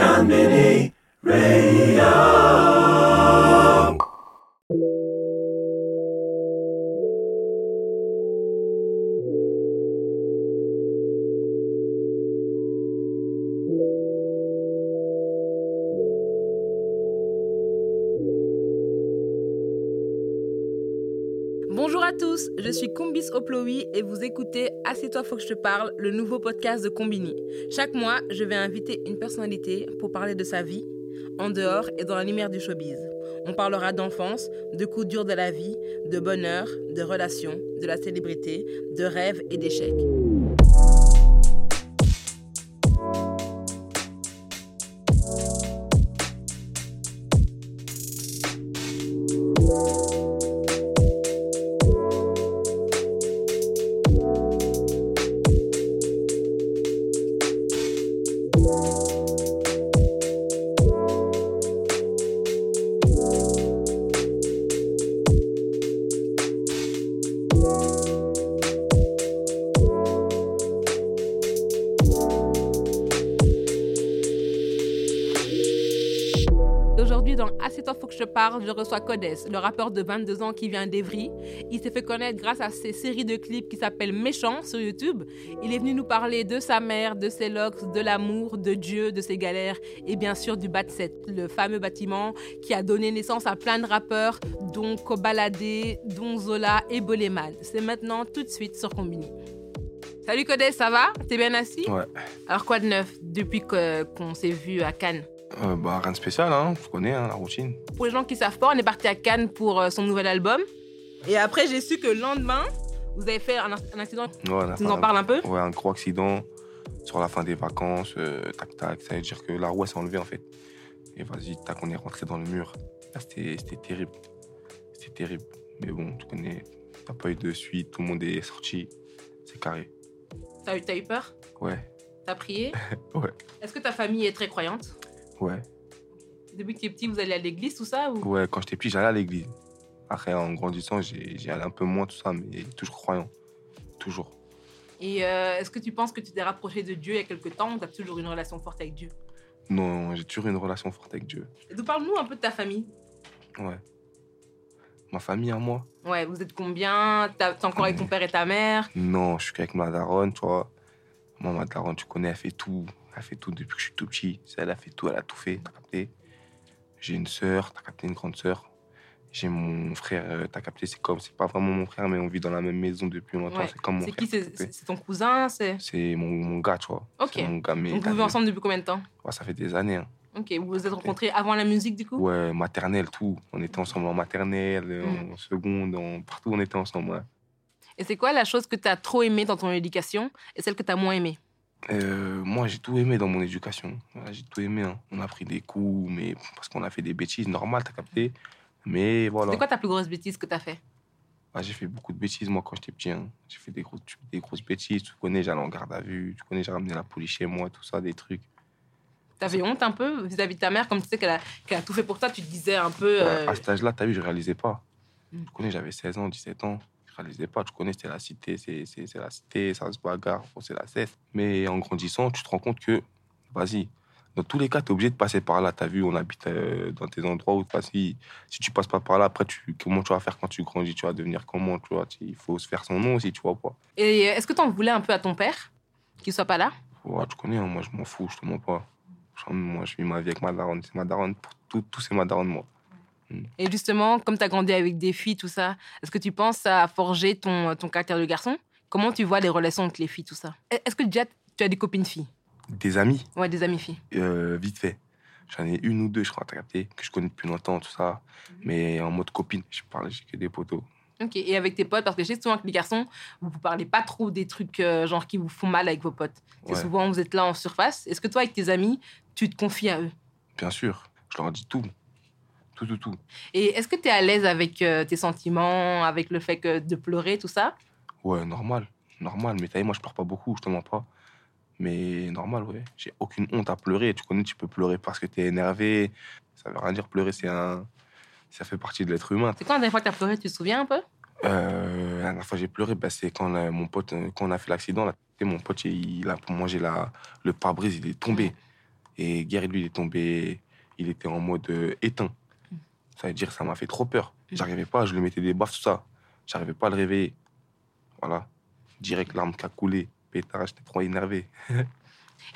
Conbini Radio. Assieds-toi, faut que je te parle, le nouveau podcast de Combini. Chaque mois, je vais inviter une personnalité pour parler de sa vie, en dehors et dans la lumière du showbiz. On parlera d'enfance, de coups durs de la vie, de bonheur, de relations, de la célébrité, de rêves et d'échecs. Je reçois Codes, le rappeur de 22 ans qui vient d'Evry. Il s'est fait connaître grâce à ses séries de clips qui s'appellent Méchants sur YouTube. Il est venu nous parler de sa mère, de ses locks, de l'amour, de Dieu, de ses galères et bien sûr du Bat7, le fameux bâtiment qui a donné naissance à plein de rappeurs, dont Kobalade, dont Zola et Boleman. C'est maintenant tout de suite sur Combini. Salut Codes, ça va? T'es bien assis? Ouais. Alors quoi de neuf depuis qu'on s'est vu à Cannes? Euh, bah, rien de spécial, hein. Tu connais hein, la routine. Pour les gens qui savent pas, on est parti à Cannes pour euh, son nouvel album. Et après, j'ai su que le lendemain, vous avez fait un, un accident. Ouais, Tu nous en parles un peu Ouais, un gros accident sur la fin des vacances. euh, tac, tac. Ça veut dire que la roue, s'est enlevée, en fait. Et vas-y, tac, on est rentré dans le mur. Là, c'était terrible. C'était terrible. Mais bon, tu connais, t'as pas eu de suite. Tout le monde est sorti. C'est carré. T'as eu, t'as eu peur Ouais, T'as prié Ouais. Est-ce que ta famille est très croyante ouais. Depuis que tu es petit, vous allez à l'église, tout ça ou... Ouais, quand j'étais petit, j'allais à l'église. Après, en grandissant, j'ai allé un peu moins, tout ça, mais toujours croyant. Toujours. Et euh, est-ce que tu penses que tu t'es rapproché de Dieu il y a quelque temps ou tu as toujours une relation forte avec Dieu? Non, j'ai toujours une relation forte avec Dieu. Parle-nous un peu de ta famille. Ouais. Ma famille à moi? Ouais, vous êtes combien? T'es encore avec ton père et ta mère? Non, je suis qu'avec ma daronne, tu vois. Moi, ma daronne, tu connais, elle fait tout. Elle fait tout depuis que je suis tout petit. Elle a fait tout, elle a tout fait, t'as capté. J'ai une sœur, t'as capté une grande sœur. J'ai mon frère, euh, t'as capté, c'est comme, c'est pas vraiment mon frère, mais on vit dans la même maison depuis longtemps. Ouais. C'est comme mon frère. qui C'est capté. c'est ton cousin c'est... Mon, mon gars, tu vois. Ok. Mon gars. Donc vous vivez ensemble depuis combien de temps? Ouais, ça fait des années. hein. Ok, vous vous êtes rencontrés avant la musique du coup? Ouais, maternelle, tout. On était ensemble en maternelle, Mm. en seconde, en... partout, on était ensemble. ouais. Et c'est quoi la chose que tu as trop aimée dans ton éducation et celle que tu as moins aimée? Euh, moi, j'ai tout aimé dans mon éducation. J'ai tout aimé. hein. On a pris des coups, mais parce qu'on a fait des bêtises, normal, t'as capté. Mais voilà. C'est quoi ta plus grosse bêtise que tu as fait? Ah, j'ai fait beaucoup de bêtises, moi, quand j'étais petit. hein. J'ai fait des, gros, des grosses bêtises. Tu connais, j'allais en garde à vue. Tu connais, j'ai ramené la police chez moi, tout ça, des trucs. T'avais honte un peu vis-à-vis de ta mère, comme tu sais qu'elle a, qu'elle a tout fait pour toi, tu te disais un peu. euh, À cet âge-là, t'as vu, je réalisais pas. Mm. Tu connais, j'avais 16 ans, 17 ans. Je réalisais pas. Tu connais, c'était la cité, c'est la cité, ça se bagarre, c'est la cesse. Mais en grandissant, tu te rends compte que, vas-y, dans tous les cas, tu es obligé de passer par là. Tu as vu, on habite euh, dans des endroits où, vas-y, si tu passes pas par là, après, tu, comment tu vas faire quand tu grandis? Tu vas devenir comment tu vois, Il faut se faire son nom aussi, tu vois pas. Et est-ce que tu en voulais un peu à ton père qu'il soit pas là? Ouais, tu connais, hein, moi, je m'en fous, je te mens pas. Moi, je vis ma vie avec ma daronne. C'est ma daronne, pour tout, tout c'est ma daronne, moi. Et justement, comme tu as grandi avec des filles, tout ça, est-ce que tu penses ça a forgé ton, ton caractère de garçon? Comment tu vois les relations avec les filles, tout ça? Est-ce que déjà tu as des copines filles? Des amis, Ouais, des amies filles. euh, vite fait. J'en ai une ou deux, je crois, t'as capté, que je connais depuis longtemps, tout ça. Mais en mode copine, je parle, j'ai que des poteaux. Ok, et avec tes potes, parce que je sais souvent que les garçons, vous ne parlez pas trop des trucs euh, genre qui vous font mal avec vos potes. C'est Ouais. souvent vous êtes là en surface. Est-ce que toi, avec tes amis, tu te confies à eux? Bien sûr, je leur dis tout. Tout, tout, tout. Et est-ce que tu es à l'aise avec euh, tes sentiments, avec le fait que de pleurer, tout ça? Ouais, normal. Normal. Mais t'as moi, je pleure pas beaucoup, je te mens pas. Mais normal, ouais. J'ai aucune honte à pleurer. Tu connais, tu peux pleurer parce que t'es énervé. Ça veut rien dire pleurer, c'est un. Ça fait partie de l'être humain. C'est quand la dernière fois que tu as pleuré, tu te souviens un peu? Euh, la dernière fois que j'ai pleuré, bah, c'est quand là, mon pote, euh, quand on a fait l'accident, là, mon pote, il, a mangé la, le pare-brise, il est tombé. Et Guerre, lui, il est tombé, il était en mode euh, éteint. Ça veut dire, ça m'a fait trop peur. J'arrivais pas, je lui mettais des baffes, tout ça. J'arrivais pas à le réveiller. Voilà. Direct, l'arme qui a coulé. Pétard, j'étais trop énervé.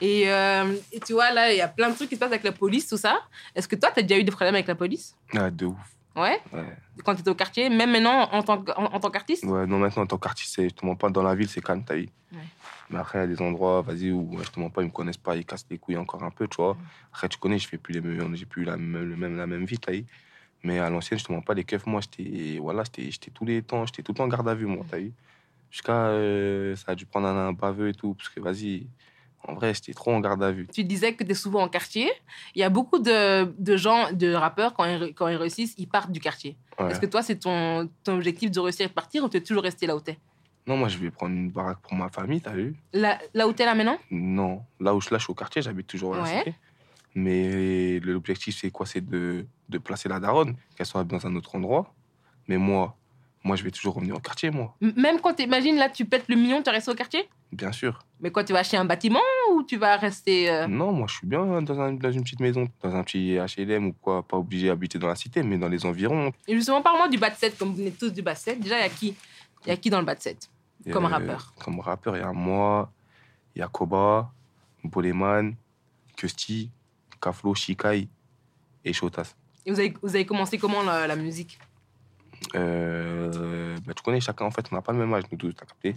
Et, euh, et tu vois, là, il y a plein de trucs qui se passent avec la police, tout ça. Est-ce que toi, tu as déjà eu des problèmes avec la police? Ah, de ouf. Ouais? Ouais. Quand tu étais au quartier, même maintenant en tant, en, en tant qu'artiste? Ouais, non, maintenant, en tant qu'artiste, c'est- je te mens pas, dans la ville, c'est calme, t'as vu. Ouais. Mais après, il y a des endroits, vas-y, où je te mens pas, ils me connaissent pas, ils cassent les couilles encore un peu, tu vois. Après, tu connais, je fais plus les mêmes, j'ai plus la même, le même, la même vie, t'as vu. Mais à l'ancienne, je te mens pas, les keufs, moi, j'étais, voilà, j'étais, tous les temps, j'étais tout le temps en garde à vue, moi, t'as vu. Jusqu'à, euh, ça a dû prendre un, un baveux et tout, parce que, vas-y, en vrai, j'étais trop en garde à vue. Tu disais que tu es souvent en quartier. Il y a beaucoup de, de gens, de rappeurs, quand ils, quand ils réussissent, ils partent du quartier. Ouais. Est-ce que toi, c'est ton, ton objectif de réussir et de partir ou tu es toujours resté là où tu es Non, moi, je vais prendre une baraque pour ma famille, t'as vu. là, là où tu es là maintenant? Non, là où je lâche au quartier, j'habite toujours à la Ouais. cité. Mais l'objectif, c'est quoi? C'est de, de placer la daronne, qu'elle soit dans un autre endroit. Mais moi, moi, je vais toujours revenir au quartier, moi, Même quand t'imagines, là, tu pètes le million, tu restes au quartier? Bien sûr. Mais quoi, tu vas acheter un bâtiment ou tu vas rester. euh, Non, moi, je suis bien dans, un- dans une petite maison, dans un petit HLM ou quoi, pas obligé d'habiter dans la cité, mais dans les environs. Et justement, parle-moi du bas de 7, comme vous venez tous du bas de 7. Déjà, il y a qui Il y a qui dans le bas de 7 Comme rappeur. Comme rappeur, il y a moi, il y a Koba, Boleman, Kusti, Kaflo, Shikai et Shotas. Et vous avez, vous avez commencé comment la, la musique? Euh, bah, tu connais, chacun, en fait, on n'a pas le même âge, nous tous, t'as capté?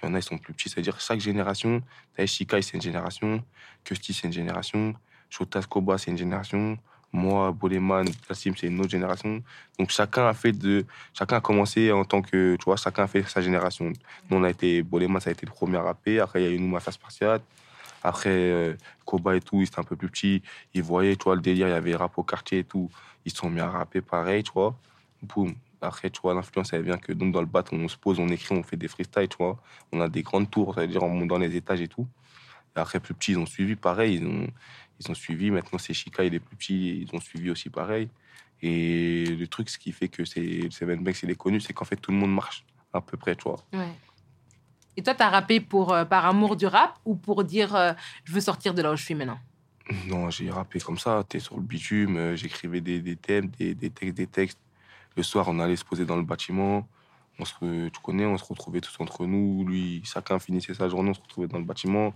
Il y en a, ils sont plus petits, c'est-à-dire chaque génération, t'as Shikai, c'est une génération, Kusti, c'est une génération, Shotas, Koba, c'est une génération, moi, Boleman, Tassim, c'est une autre génération. Donc chacun a fait de. Chacun a commencé en tant que. Tu vois, chacun a fait sa génération. Nous, on a été. Boleman, ça a été le premier à rapper. Après, il y a eu nous, Mafia Spartiate. Après, euh, Koba et tout, ils étaient un peu plus petits. Ils voyaient, tu vois, le délire, il y avait rap au quartier et tout. Ils se sont mis à rapper pareil, tu vois. Boum. Après, tu vois, l'influence, elle vient que donc, dans le bat, on se pose, on écrit, on fait des freestyles, tu vois. On a des grandes tours, ça veut dire on monte dans les étages et tout. Après, plus petits, ils ont suivi pareil. Ils ont, ils ont suivi. Maintenant, c'est Chica, il est plus petit, ils ont suivi aussi pareil. Et le truc, ce qui fait que c'est Seven Banks, il est connu, c'est qu'en fait, tout le monde marche à peu près, tu vois. Ouais. Et toi, t'as rappé pour, euh, par amour du rap ou pour dire euh, je veux sortir de là où je suis maintenant? Non, j'ai rappé comme ça, t'es sur le bitume, euh, j'écrivais des, des thèmes, des, des textes, des textes. Le soir, on allait se poser dans le bâtiment. On se, tu connais, on se retrouvait tous entre nous. Lui, chacun finissait sa journée, on se retrouvait dans le bâtiment.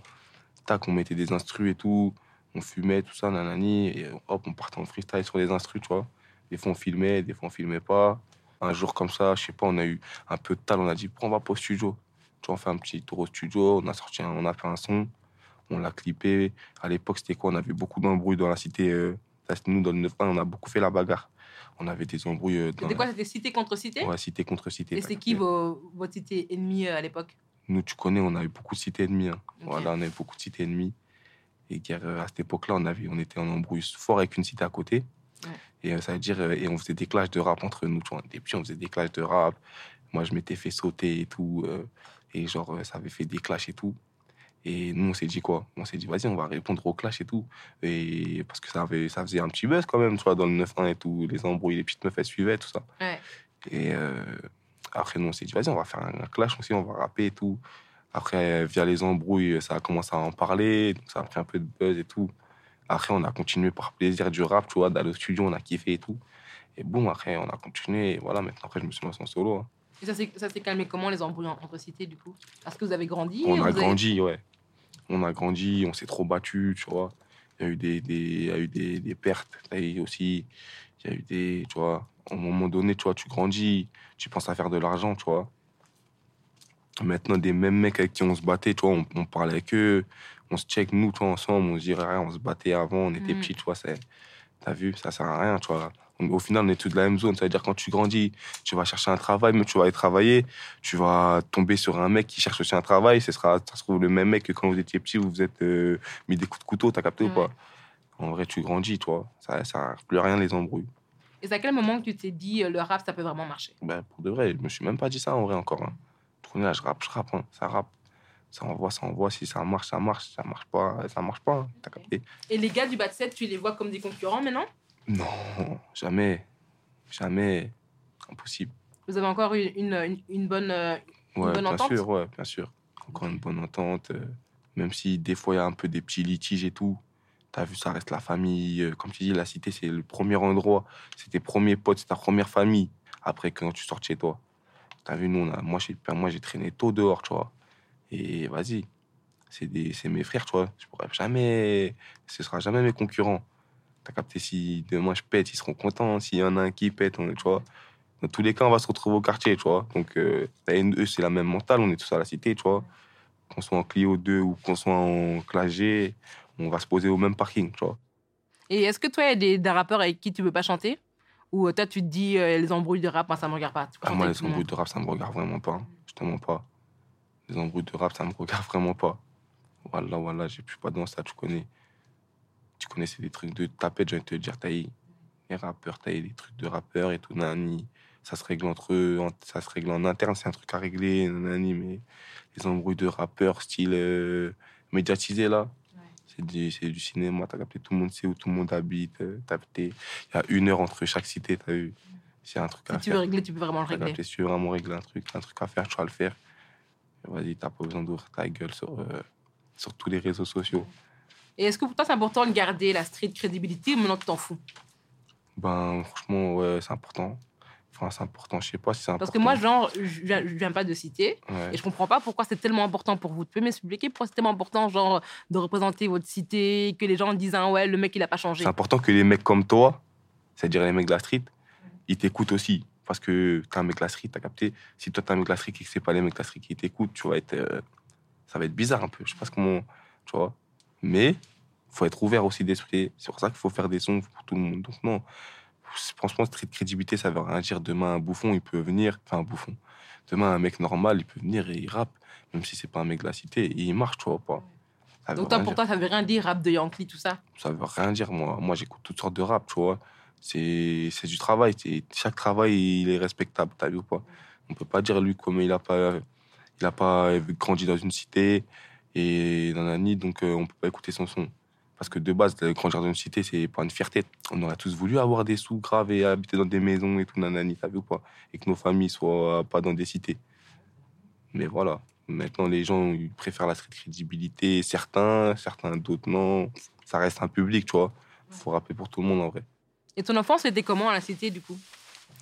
Tac, on mettait des instrus et tout. On fumait, tout ça, nanani. Et hop, on partait en freestyle sur les instrus, tu vois. Des fois, on filmait, des fois, on filmait pas. Un jour comme ça, je sais pas, on a eu un peu de tal, on a dit, on va pas au studio. Tu vois, on fait un petit tour au studio, on a sorti, un- on a fait un son, on l'a clippé. À l'époque, c'était quoi? On avait beaucoup d'embrouilles dans la cité. euh, nous, dans le 9 on a beaucoup fait la bagarre. On avait des embrouilles euh, dans C'était quoi C'était cité contre cité? Ouais, cité contre cité. Et c'est qui vos, votre cité ennemie euh, à l'époque? Nous, tu connais, on avait beaucoup de cités ennemies. hein. Ok. Voilà, on avait beaucoup de cités ennemies. Et à cette époque-là, on, avait, on était en embrouille fort avec une cité à côté. Ouais. Et ça veut dire, et on faisait des clashs de rap entre nous. Tu vois, on était petits, on faisait des clashs de rap. Moi, je m'étais fait sauter et tout. Et genre, euh, ça avait fait des clashs et tout. Et nous, on s'est dit quoi? On s'est dit, vas-y, on va répondre aux clashs et tout. Et parce que ça, avait, ça faisait un petit buzz quand même, tu vois, dans le 9-1 et tout. Les embrouilles, les petites meufs, elles suivaient, tout ça. Ouais. Et euh, après, nous, on s'est dit, vas-y, on va faire un, clash aussi, on va rapper et tout. Après, via les embrouilles, ça a commencé à en parler, donc ça a pris un peu de buzz et tout. Après, on a continué par plaisir du rap, tu vois, d'aller au studio, on a kiffé et tout. Et boum, après, on a continué. Et voilà, maintenant, après, je me suis lancé en solo. hein. Et ça s'est calmé comment les embrouilles en- entre cités du coup? Parce que vous avez grandi On a avez- grandi, ouais. On a grandi, on s'est trop battu, tu vois. Il y a eu des, des, il y a eu des, des pertes. Aussi, il y a eu des, tu vois, à un moment donné, tu vois, tu grandis, tu penses à faire de l'argent, tu vois. Maintenant, des mêmes mecs avec qui on se battait, tu vois, on, on parlait avec eux, on se check, nous, tu vois, ensemble, on se dirait rien, on se battait avant, on était Mhm. petits, tu vois, c'est, t'as vu, ça sert à rien, tu vois. Au final, on est tous de la même zone, c'est-à-dire quand tu grandis, tu vas chercher un travail, mais tu vas aller travailler, tu vas tomber sur un mec qui cherche aussi un travail, ce sera, ça se trouve le même mec que quand vous étiez petit, vous vous êtes euh, mis des coups de couteau, t'as capté ou pas? En vrai, tu grandis, toi. Ça à plus rien les embrouilles. Et c'est à quel moment que tu t'es dit euh, le rap ça peut vraiment marcher? Ben, pour de vrai, je me suis même pas dit ça en vrai encore. Hein. Là, je rappe, je rappe, hein. ça rappe. Ça envoie, ça envoie. Si ça marche, ça marche. Ça marche pas, ça marche pas. hein. T'as capté? Et les gars du de 7, tu les vois comme des concurrents maintenant? Non, jamais. Jamais. Impossible. Vous avez encore une, une, une- une bonne. euh, Ouais, bonne bien entente sûr, ouais, bien sûr. Encore une bonne entente. euh, même si des fois il y a un peu des petits litiges et tout, T'as vu, ça reste la famille. euh, Comme tu dis, la cité, c'est le premier endroit. C'est tes premiers potes, c'est ta première famille. Après, quand tu sors de chez toi. T'as vu, nous, on a, moi, j'ai, moi, j'ai traîné tôt dehors, tu vois. Et vas-y, c'est, des, c'est mes frères, tu vois. Je pourrais jamais. Ce sera jamais mes concurrents. T'as capté, si demain je pète, ils seront contents. S'il y en a un qui pète, on, tu vois. Dans tous les cas, on va se retrouver au quartier, tu vois. Donc, euh, une- eux, c'est la même mentale. On est tous à la cité, tu vois. Qu'on soit en Clio 2 ou qu'on soit en G, on va se poser au même parking, tu vois. Et est-ce que toi, il y a des, des rappeurs avec qui tu veux pas chanter? Ou euh, toi, tu te dis euh, les embrouilles de rap, moi, ça me regarde pas. Ah, moi, les embrouilles de rap, ça me regarde vraiment pas. hein. Je te mens pas. Les embrouilles de rap, ça me regarde vraiment pas. Voilà, voilà, je suis pas dans ça, tu connais. Tu connais, c'est des trucs de tapette, je vais te dire, eu les rappeurs, eu des trucs de rappeurs et tout, nani. Ça se règle entre eux, ça se règle en interne, c'est un truc à régler, nani, mais les embrouilles de rappeurs, style euh, médiatisé, là, c'est du, c'est du cinéma, t'as capté, tout le monde sait où tout le monde habite, euh, t'as capté. Il y a une heure entre chaque cité, t'as vu. C'est un truc à Si tu faire. veux régler, tu peux vraiment le régler. capté, si tu veux vraiment régler un truc, un truc à faire, tu vas le faire. Vas-y, t'as pas besoin d'ouvrir ta gueule sur, euh, sur tous les réseaux sociaux. Et est-ce que pour toi, c'est important de garder la street credibility ou maintenant tu t'en fous? Ben, franchement, ouais, c'est important. Enfin, c'est important, je sais pas si c'est important. Parce que moi, genre, je viens, pas de cité Ouais. et je comprends pas pourquoi c'est tellement important pour vous. Tu peux m'expliquer pourquoi c'est tellement important, genre, de représenter votre cité, que les gens disent, ah ouais, le mec, il a pas changé? C'est important que les mecs comme toi, c'est-à-dire les mecs de la street, ils t'écoutent aussi. Parce que t'es un mec de la street, t'as capté. Si toi, t'es un mec de la street et que c'est pas les mecs de la street qui t'écoutent, tu vas être. euh, ça va être bizarre un peu. Je sais pas comment. Tu vois. Mais, faut être ouvert aussi d'esprit. C'est pour ça qu'il faut faire des sons pour tout le monde. Donc, non. Franchement, street crédibilité, ça veut rien dire. Demain, un bouffon, il peut venir. Enfin, un bouffon. Demain, un mec normal, il peut venir et il rappe. Même si c'est pas un mec de la cité. Et il marche, tu vois pas. Ça Donc toi, pour dire toi, ça veut rien dire, rap de Yankee, tout ça? ça veut rien dire, moi. Moi, j'écoute toutes sortes de rap, tu vois. C'est du travail. Chaque travail, il est respectable, t'as vu ou pas? On peut pas dire, lui, comme il a pas, il a pas grandi dans une cité et nid, donc euh, on peut pas écouter son son. Parce que de base, euh, grandir dans une cité, c'est pas une fierté. On aurait tous voulu avoir des sous graves et habiter dans des maisons et tout, nanani, t'as vu pas? Et que nos familles soient pas dans des cités. Mais voilà. Maintenant, les gens, ils préfèrent la crédibilité. Certains, certains d'autres, non. Ça reste un public, tu vois. Faut rapper pour tout le monde, en vrai. Et ton enfance, c'était comment à la cité, du coup?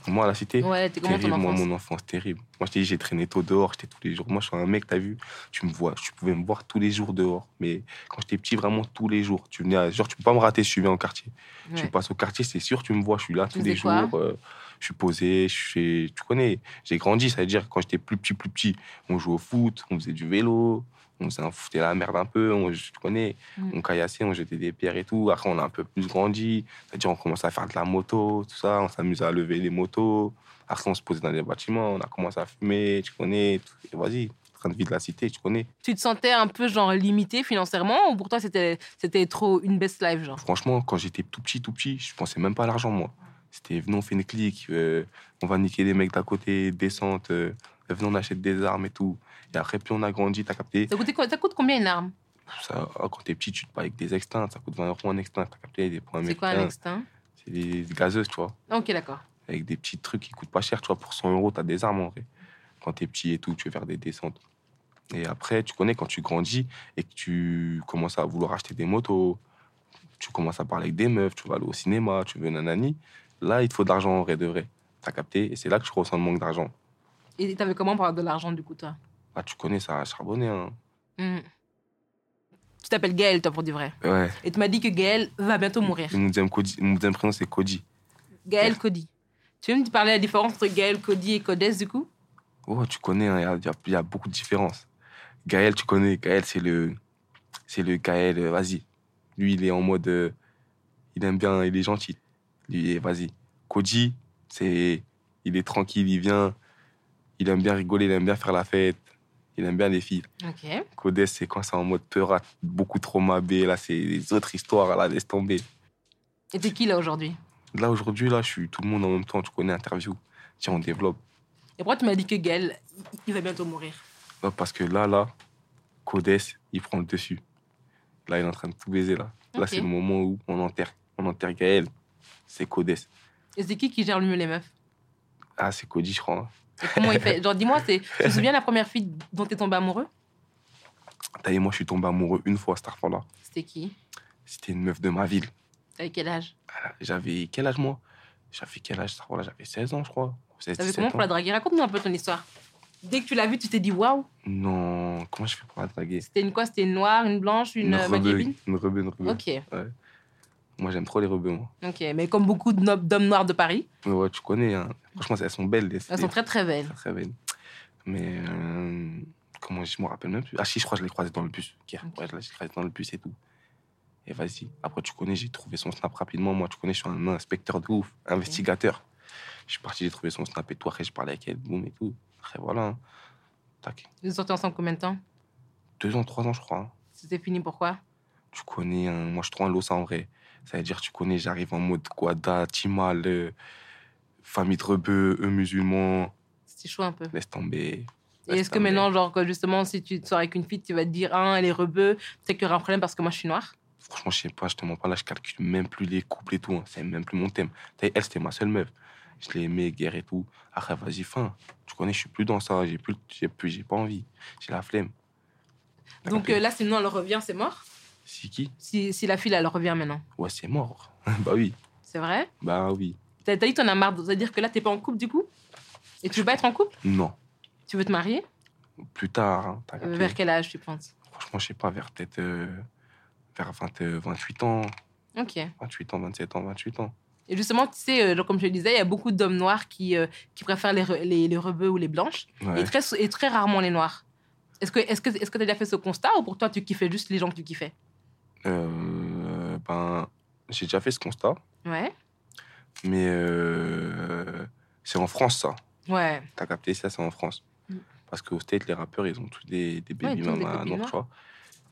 Moi, à la cité, Ouais, ton terrible, moi, mon enfance, terrible. Moi, je t'ai dit, j'ai traîné tôt dehors, j'étais tous les jours. Moi, je suis un mec, t'as vu, tu me vois, tu pouvais me voir tous les jours dehors. Mais quand j'étais petit, vraiment tous les jours. Tu venais, à- genre, tu peux pas me rater si tu viens au quartier. Tu Ouais. passes au quartier, c'est sûr, tu me vois, je suis là tous les quoi? jours. euh, je suis posé, je suis, tu connais, j'ai grandi, ça veut dire quand j'étais plus petit, plus petit, on jouait au foot, on faisait du vélo, on faisait un- foutait la merde un peu, on, tu connais, Mm. on caillassait, on jetait des pierres et tout. Après, on a un peu plus grandi, c'est-à-dire on commençait à faire de la moto, tout ça, on s'amusait à lever les motos. Après, on se posait dans des bâtiments, on a commencé à fumer, tu connais. Et vas-y, train de vie de la cité, tu connais. Tu te sentais un peu, genre, limité financièrement ou pour toi, c'était c'était trop une best life, genre? Franchement, quand j'étais tout petit, tout petit, je pensais même pas à l'argent, moi. C'était venons, on fait une clique, euh, on va niquer les mecs d'à côté, descente, euh, venons, on achète des armes et tout. Et après, plus on a grandi, t'as capté. ça, coûte combien une arme? Ça, ah, quand t'es petit, tu te bats avec des extincts, ça coûte 20 euros un extinct, t'as capté, des points C'est quoi un extinct C'est des gazeuses, tu vois. Ok, d'accord. Avec des petits trucs qui coûtent pas cher, tu vois. Pour 100 euros, t'as des armes en vrai. Quand t'es petit et tout, tu veux faire des descentes. Et après, tu connais, quand tu grandis et que tu commences à vouloir acheter des motos, tu commences à parler avec des meufs, tu vas aller au cinéma, tu veux nanani, là, il te faut de l'argent en vrai de vrai. T'as capté Et c'est là que tu ressens le manque d'argent. Et t'avais comment pour avoir de l'argent, du coup, toi? Bah, tu connais, ça a charbonné, hein. Hmm. Tu t'appelles Gaël, toi, pour du vrai. Ouais. Et tu m'as dit que Gaël va bientôt mourir. Mon deuxième, prénom, c'est Cody. Gaël Cody. Tu veux me parler de la différence entre Gaël Cody et Codès, du coup? Oh, tu connais, hein, il y a- il y, y a beaucoup de différences. Gaël, tu connais, Gaël, c'est le. C'est le Gaël, euh, vas-y. Lui, il est en mode. euh, il aime bien, il est gentil. Lui, vas-y. Koji, c'est. Il est tranquille, il vient. Il aime bien rigoler, il aime bien faire la fête. Il aime bien les filles. Ok. Codès, c'est quand c'est en mode peurate, beaucoup trop mabé. Là, c'est les autres histoires, là, laisse tomber. Et t'es qui, là, aujourd'hui? Là, aujourd'hui, là, je suis tout le monde en même temps. Tu connais, interview. Tiens, on développe. Et pourquoi tu m'as dit que Gaël, il va bientôt mourir? Parce que là, là, Codès, il prend le dessus. Là, il est en train de tout baiser, là. Là, c'est le moment où on enterre, on enterre Gaël. C'est Codès. Et c'est qui qui gère le mieux les meufs Ah, c'est Cody, je crois. Et comment il fait Genre, dis-moi, tu te souviens de la première fille dont t'es tombé amoureux T'as vu, moi, je suis tombé amoureux une fois, cette fois-là. C'était qui C'était une meuf de ma ville. T'avais quel âge Ah, J'avais quel âge, moi? J'avais quel âge J'avais 16 ans, je crois. 16, T'avais 17 comment ans. pour la draguer Raconte-nous un peu ton histoire? Dès que tu l'as vue, tu t'es dit waouh. Non, comment je fais pour la draguer? C'était une quoi? C'était une noire, une blanche, une, euh, rebeu, maghrébine Une rebeu, une rebeu. Ok, Moi, j'aime trop les rebeux, moi. ok. Mais comme beaucoup d'hommes noirs de Paris, Mais ouais, tu connais, hein. Franchement, elles sont belles. Les, elles sont très très belles. très, très belles. Mais euh, comment je me rappelle même plus. Ah si, je crois que je l'ai croisé dans le bus. hier. Ok. Ouais, je l'ai croisé dans le bus et tout. Et vas-y. Après, tu connais, j'ai trouvé son snap rapidement. Moi, tu connais, je suis un inspecteur de ouf, investigateur. Je suis parti, j'ai trouvé son snap et tout. Après, je parlais avec elle, boum et tout. Après, voilà. hein. Tac. Vous sortis ensemble combien de temps? Deux ans, trois ans, je crois. hein. C'était fini pourquoi Tu connais, hein. moi, je suis trop un losa en vrai. Ça veut dire, tu connais, j'arrive en mode Guada, Timal, euh, famille de rebeux, eux musulmans. C'était chaud un peu. Laisse tomber. Et est-ce que maintenant, genre, justement, si tu sors avec une fille, tu vas te dire, ah, elle est rebeu, peut-être qu'il y aura un problème parce que moi, je suis noire? Franchement, je sais pas, je te mens pas là, je calcule même plus les couples et tout. hein. C'est même plus mon thème. Elle, c'était ma seule meuf. Je l'ai aimée, guerre et tout. Après, vas-y, fin. Tu connais, je suis plus dans ça. J'ai plus, j'ai plus, j'ai pas envie. J'ai la flemme. Donc euh, là, sinon, elle revient, c'est mort? C'est qui? Si, si la fille, elle revient maintenant. Ouais, c'est mort. bah oui. C'est vrai? Bah oui. T'as dit t'en as marre. C'est-à-dire que là, t'es pas en couple du coup? Et tu veux pas être en couple? Non. Tu veux te marier? Plus tard, hein, Euh, Vers quel âge, tu penses? Franchement, je sais pas, vers peut-être. euh, vers 20, euh, 28 ans. Ok. 28 ans, 27 ans, 28 ans. Et justement, tu sais, euh, comme je le disais, il y a beaucoup d'hommes noirs qui, qui préfèrent les, les, les rebeux ou les blanches, Ouais. et, très, et très rarement les noirs. Est-ce que tu que, que as déjà fait ce constat ou pour toi, tu kiffais juste les gens que tu kiffais? Euh, ben, j'ai déjà fait ce constat. Ouais. Mais euh, c'est en France, ça. Ouais. T'as capté ça, c'est en France. Mm. Parce qu'au State, les rappeurs, ils ont tous des, des Ouais, baby des mamas mamas. tu vois.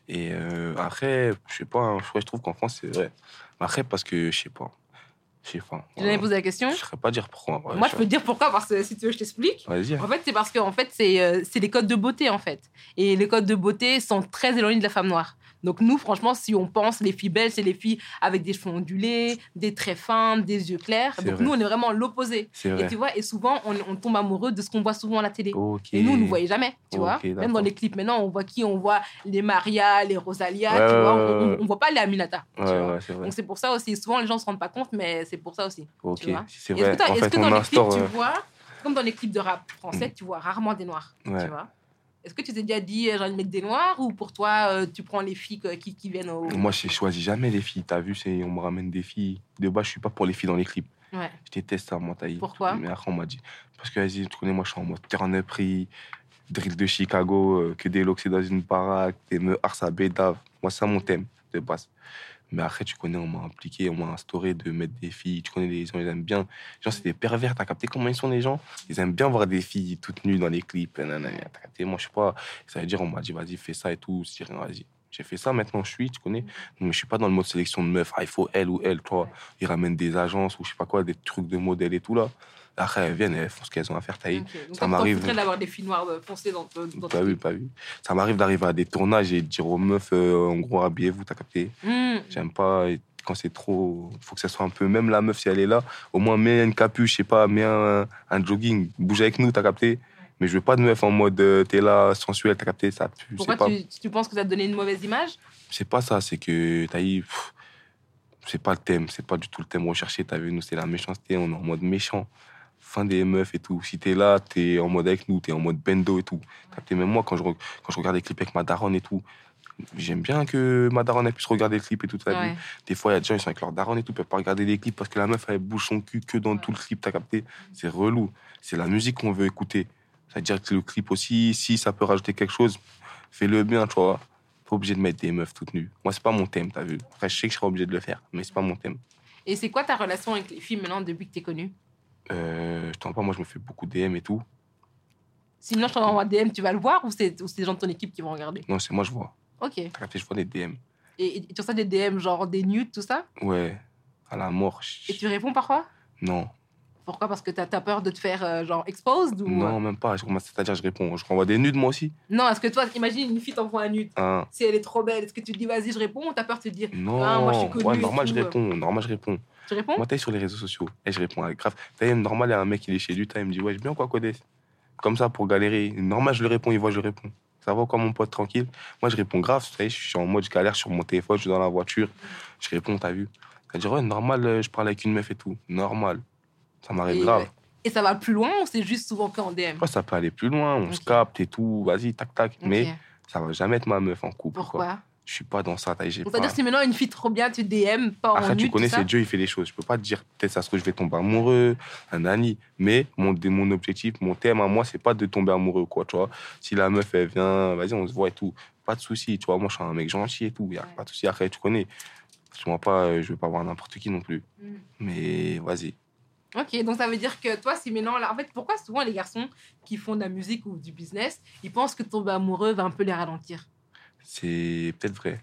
Et euh, après, je sais pas, hein, je trouve qu'en France, c'est vrai. Après, parce que, je sais pas. Je sais pas. Tu jamais posé la question? Je saurais pas dire pourquoi. ouais, Moi, je peux te dire pourquoi, parce que si tu veux, je t'explique. Vas-y. En fait, c'est parce que en fait, c'est euh, c'est les codes de beauté, en fait. Et les codes de beauté sont très éloignés de la femme noire. Donc nous, franchement, si on pense les filles belles, c'est les filles avec des cheveux ondulés, des traits fins, des yeux clairs. Donc vrai. nous, on est vraiment l'opposé. Et tu vois, et souvent, on, on tombe amoureux de ce qu'on voit souvent à la télé. Et nous, on ne voyait jamais, tu vois. Même dans les clips, maintenant, on voit qui On voit? Les Maria, les Rosalia, Ouais, tu vois. On, on, on voit pas les Aminata. tu vois. ouais. Donc c'est pour ça aussi, souvent les gens se rendent pas compte, mais c'est pour ça aussi. Ok, c'est Est-ce vrai. que, est-ce fait, que dans les clips, tu euh, vois, comme dans les clips de rap français, tu vois rarement des noirs, Ouais. tu vois? Est-ce que tu t'es déjà dit, euh, j'ai envie de mettre des noirs, ou pour toi, euh, tu prends les filles que- qui, qui viennent au... Moi, je choisis jamais les filles. T'as vu, on me ramène des filles. De base, je suis pas pour les filles dans les clips. Ouais. Je déteste ça, moi, taille. Pourquoi? Mais après, on m'a dit. Parce que, vas-y, tu connais, moi, je suis en mode turn prix, drill de Chicago, euh, que des locks dans une baraque, des me à bédave. Moi, c'est ça mon thème, de base. Mais après, tu connais, on m'a impliqué, on m'a instauré de mettre des filles. Tu connais, les gens, ils aiment bien. Les gens, c'est des pervers. T'as capté comment ils sont, les gens? Ils aiment bien voir des filles toutes nues dans les clips. T'as capté? Moi, je sais pas. Ça veut dire, on m'a dit, vas-y, fais ça et tout. Je dis, vas-y. J'ai fait ça, maintenant, je suis, tu connais. Mais je suis pas dans le mode sélection de meufs. Ah, il faut elle ou elle, tu vois. Ils ramènent des agences ou je sais pas quoi, des trucs de modèles et tout, là. Après, elles viennent, elles font ce qu'elles ont à faire, taille. Ok. Donc ça m'arrive. d'avoir des filles noires foncées dans, dans, Pas vu, pas vu. Ça m'arrive d'arriver à des tournages et de dire aux meufs, euh, en gros, habillez-vous, t'as capté. Hmm. J'aime pas quand c'est trop. faut que ça soit un peu. Même la meuf, si elle est là, au moins mets une capuche, je sais pas, mets un, un jogging, bouge avec nous, t'as capté. Mais je veux pas de meuf en mode euh, t'es là, sensuel, t'as capté. Ça pue. Pourquoi pas, tu, tu penses que ça te donnait une mauvaise image? C'est pas ça, c'est que pff, C'est pas le thème, c'est pas du tout le thème recherché. T'as vu, nous, c'est la méchanceté, on est en mode méchant. Fin des meufs et tout. Si t'es là, t'es en mode avec nous, t'es en mode bendo et tout. T'as capté, même moi, quand je, quand je regarde des clips avec ma daronne et tout, j'aime bien que ma daronne elle puisse regarder le clip et tout. Ouais. Des fois, il y a des gens, ils sont avec leur daronne et tout, ils peuvent pas regarder les clips parce que la meuf, elle bouge son cul que dans tout le clip, t'as capté? C'est relou. C'est la musique qu'on veut écouter. C'est-à-dire que le clip aussi, si ça peut rajouter quelque chose, fais-le bien, tu vois. Pas obligé de mettre des meufs toutes nues. Moi, c'est pas mon thème, t'as vu Après, je sais que je serai obligé de le faire, mais c'est pas mon thème. Et c'est quoi ta relation avec les filles maintenant depuis que t'es connue Euh, je t'en pas, moi, je me fais beaucoup DM et tout. Sinon, je t'envoie un DM, tu vas le voir ou c'est ou c'est des gens de ton équipe qui vont regarder? Non, c'est moi, je vois. Ok. T'as capté, je vois des DM. et tu reçois des DM, genre des nudes, tout ça? Ouais, à la mort. je- Et tu réponds parfois? Non, Pourquoi? Parce que t'as as peur de te faire euh, genre exposed ou... non, même pas. C'est-à-dire, je réponds. Je renvoie des nudes, moi aussi. Non, est-ce que toi, imagine une fille t'envoie un nude. Hein. Si elle est trop belle, est-ce que tu te dis vas-y, je réponds ou t'as peur de te dire Non, Ah, moi, je suis connue ouais, et normal, je euh? réponds. Normal, je réponds. Tu réponds? Moi, t'es sur les réseaux sociaux. Et je réponds, grave. T'as normal, il y a un mec, il est chez lui, t'as, il me dit, ouais, je bien quoi, Codès Comme ça, pour galérer. Normal, je le réponds, il voit, je le réponds. Ça va quoi, mon pote, tranquille Moi, je réponds grave, tu sais, je suis en mode je galère sur mon téléphone, je suis dans la voiture. Je réponds, t'as vu? C'est-à-dire, ouais, normal, euh, je parle avec une meuf et tout. Normal. Ça m'arrive grave. euh, Et ça va plus loin ou c'est juste souvent qu'en DM Ouais, ça peut aller plus loin, on se Ok. capte et tout, vas-y, tac, tac. Mais ça va jamais être ma meuf en couple. quoi. Pourquoi? Je suis pas dans ça, pas... C'est-à-dire si maintenant une fille trop bien, tu DM, pas en Après, tu nude, connais, c'est Dieu, il fait les choses. Je peux pas te dire, peut-être ça se trouve, je vais tomber amoureux, un ami. Mais mon, mon objectif, mon thème à moi, c'est pas de tomber amoureux, quoi, tu vois. Si la meuf, elle vient, vas-y, on se voit et tout. Pas de souci, tu vois. Moi, je suis un mec gentil et tout. Y a Ouais. pas de souci. Après, tu connais. Je vois pas, euh, je veux pas voir n'importe qui non plus. Mm. Mais vas-y. Ok, donc ça veut dire que toi, si maintenant, là, en fait, pourquoi souvent les garçons qui font de la musique ou du business, ils pensent que tomber amoureux va un peu les ralentir? C'est peut-être vrai.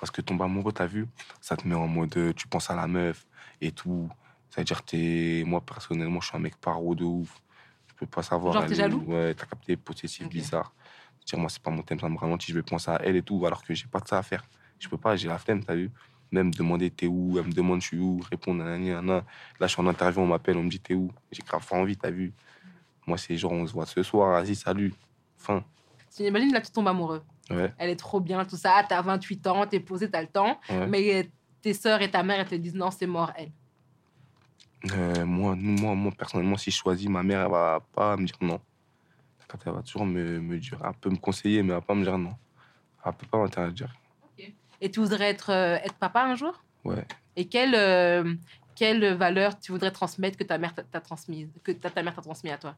Parce que tomber amoureux, t'as vu, ça te met en mode, euh, tu penses à la meuf et tout. C'est-à-dire, t'es... moi, personnellement, je suis un mec paro de ouf. Je peux pas savoir. Genre, t'es jaloux? Ouais, t'as capté, possessif, Ok. bizarre. C'est-à-dire, moi, c'est pas mon thème, ça me ralentit. Je vais penser à elle et tout, alors que j'ai pas de ça à faire. Je peux pas, j'ai la flemme, t'as vu. Même demander t'es où, elle me demande je suis où, répondre nanani, nanana. Là, je suis en interview, on m'appelle, on me dit t'es où? J'ai grave pas envie, t'as vu? Moi, c'est genre, on se voit ce soir, vas-y, salut. Fin. Tu imagines là, tu tombes amoureux. Ouais, Elle est trop bien, tout ça. T'as 28 ans, t'es posé, t'as le temps. ouais. Mais tes sœurs et ta mère, elles te disent non, c'est mort, elle. Euh, moi, moi, moi, personnellement, si je choisis, ma mère, elle va pas me dire non. Elle va toujours me, me dire, elle peut me conseiller, mais elle va pas me dire non. Elle peut pas m'interdire. Et tu voudrais être, euh, être papa un jour? Ouais. Et quelle, euh, quelle valeur tu voudrais transmettre que ta mère t'a transmise, que ta, ta mère t'a transmis à toi?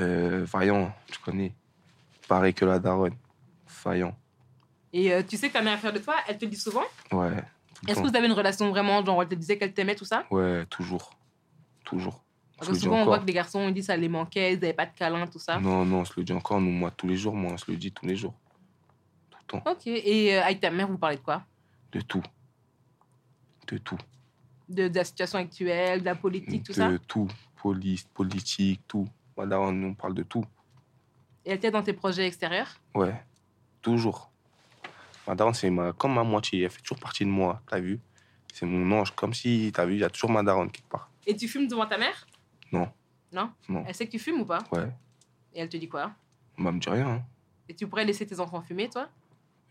Euh, vaillant, tu connais. Pareil que la daronne. Vaillant. Et euh, tu sais que ta mère est fière de toi, elle te le dit souvent? Ouais. Est-ce que vous avez une relation vraiment, genre, elle te disait qu'elle t'aimait, tout ça? Ouais, toujours. Toujours. On Parce que dit souvent, on voit que les garçons, ils disent que ça les manquait, ils n'avaient pas de câlin, tout ça. Non, non, on se le dit encore, nous, moi, tous les jours, moi, on se le dit tous les jours. Temps. Ok. Et euh, avec ta mère, vous parlez de quoi? De tout. De tout. de, de la situation actuelle, de la politique, tout de ça tout. Police, politique, tout. Ma daronne, on parle de tout. Et elle t'aide dans tes projets extérieurs? Ouais, toujours. Ma daronne, c'est ma, comme ma moitié. Elle fait toujours partie de moi, t'as vu? C'est mon ange. Comme si, t'as vu, il y a toujours ma daronne quelque part. Et tu fumes devant ta mère? Non. Non? Non. Elle sait que tu fumes ou pas? Ouais. Et elle te dit quoi? Bah, me dit rien. hein. Et tu pourrais laisser tes enfants fumer, toi?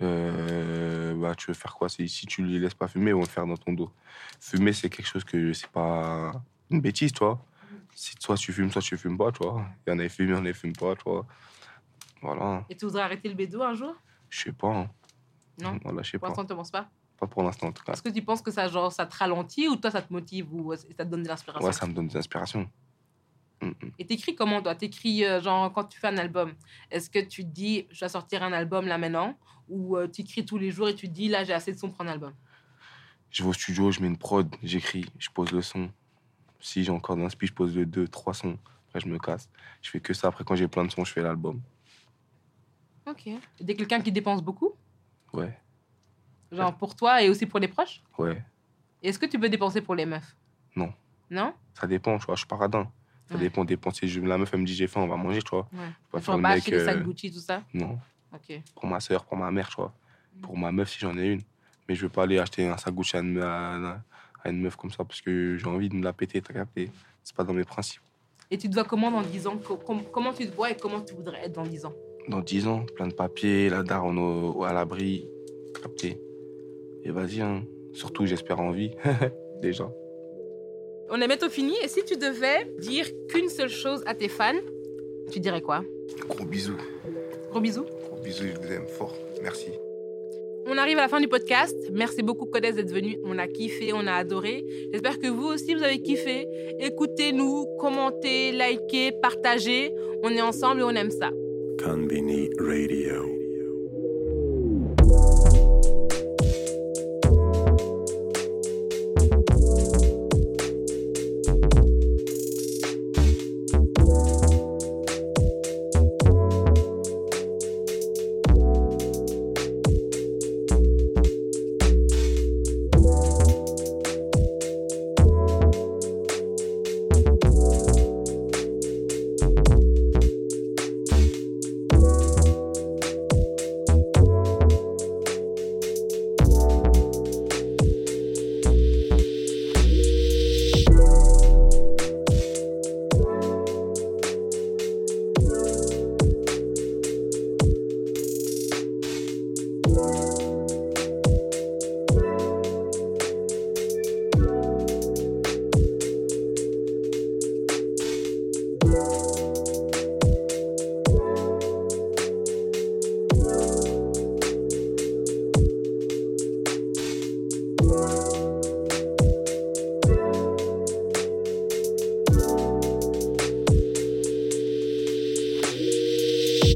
Euh, bah, tu veux faire quoi Si tu les laisses pas fumer, ils vont le faire dans ton dos. Fumer, c'est quelque chose que c'est pas une bêtise, tu vois. Si soit tu fumes, soit tu fumes pas, tu vois. Il y en a qui fument, il y en a qui fument pas, tu vois. Voilà. Et tu voudrais arrêter le bédo un jour? Je sais pas. hein. Non? Voilà, je sais Pour pas. l'instant, tu ne penses pas? Pas pour l'instant, en tout cas. Est-ce que tu penses que ça, genre, ça te ralentit ou toi, ça te motive ou euh, ça te donne de l'inspiration? Ouais, ça me donne des inspirations. Mm, mm. Et t'écris comment, toi? T'écris, euh, genre, quand tu fais un album, est-ce que tu te dis, je vais sortir un album là maintenant? Ou euh, tu écris tous les jours et tu te dis, là, j'ai assez de son pour un album Je vais au studio, je mets une prod, j'écris, je pose le son. Si j'ai encore d'inspi, je pose le 2, 3 sons. Après, je me casse. Je fais que ça. Après, quand j'ai plein de sons, je fais l'album. Ok. T'es quelqu'un qui dépense beaucoup? Ouais, Genre pour toi et aussi pour les proches? Ouais. Est-ce que tu peux dépenser pour les meufs? Non. Non? Ça dépend, tu vois. Je suis paradin. Ça Ouais. dépend dépenser. Je- La meuf, elle me dit j'ai faim, on va manger, tu vois. Ouais. Pas Tu faire vas le pas mec. des sacs euh, Gucci, tout ça? Non. Pour ma soeur, pour ma mère, tu vois. Pour ma meuf, si j'en ai une. Mais je veux pas aller acheter un sac à une, à- à une meuf comme ça parce que j'ai envie de me la péter, t'as capté C'est pas dans mes principes. Et tu te vois comment dans 10 ans? Co- com- Comment tu te vois et comment tu voudrais être dans 10 ans? Dans 10 ans, plein de papiers, la daronne au- à l'abri, capté Et vas-y, hein. Surtout, j'espère en vie, déjà. On est bientôt fini. Et si tu devais dire qu'une seule chose à tes fans, tu dirais quoi? Gros bisous. Gros bisous. Bisous, je vous aime fort. Merci. On arrive à la fin du podcast. Merci beaucoup, Codes, d'être venu. On a kiffé, on a adoré. J'espère que vous aussi, vous avez kiffé. Écoutez-nous, commentez, likez, partagez. On est ensemble et on aime ça. Convini Radio.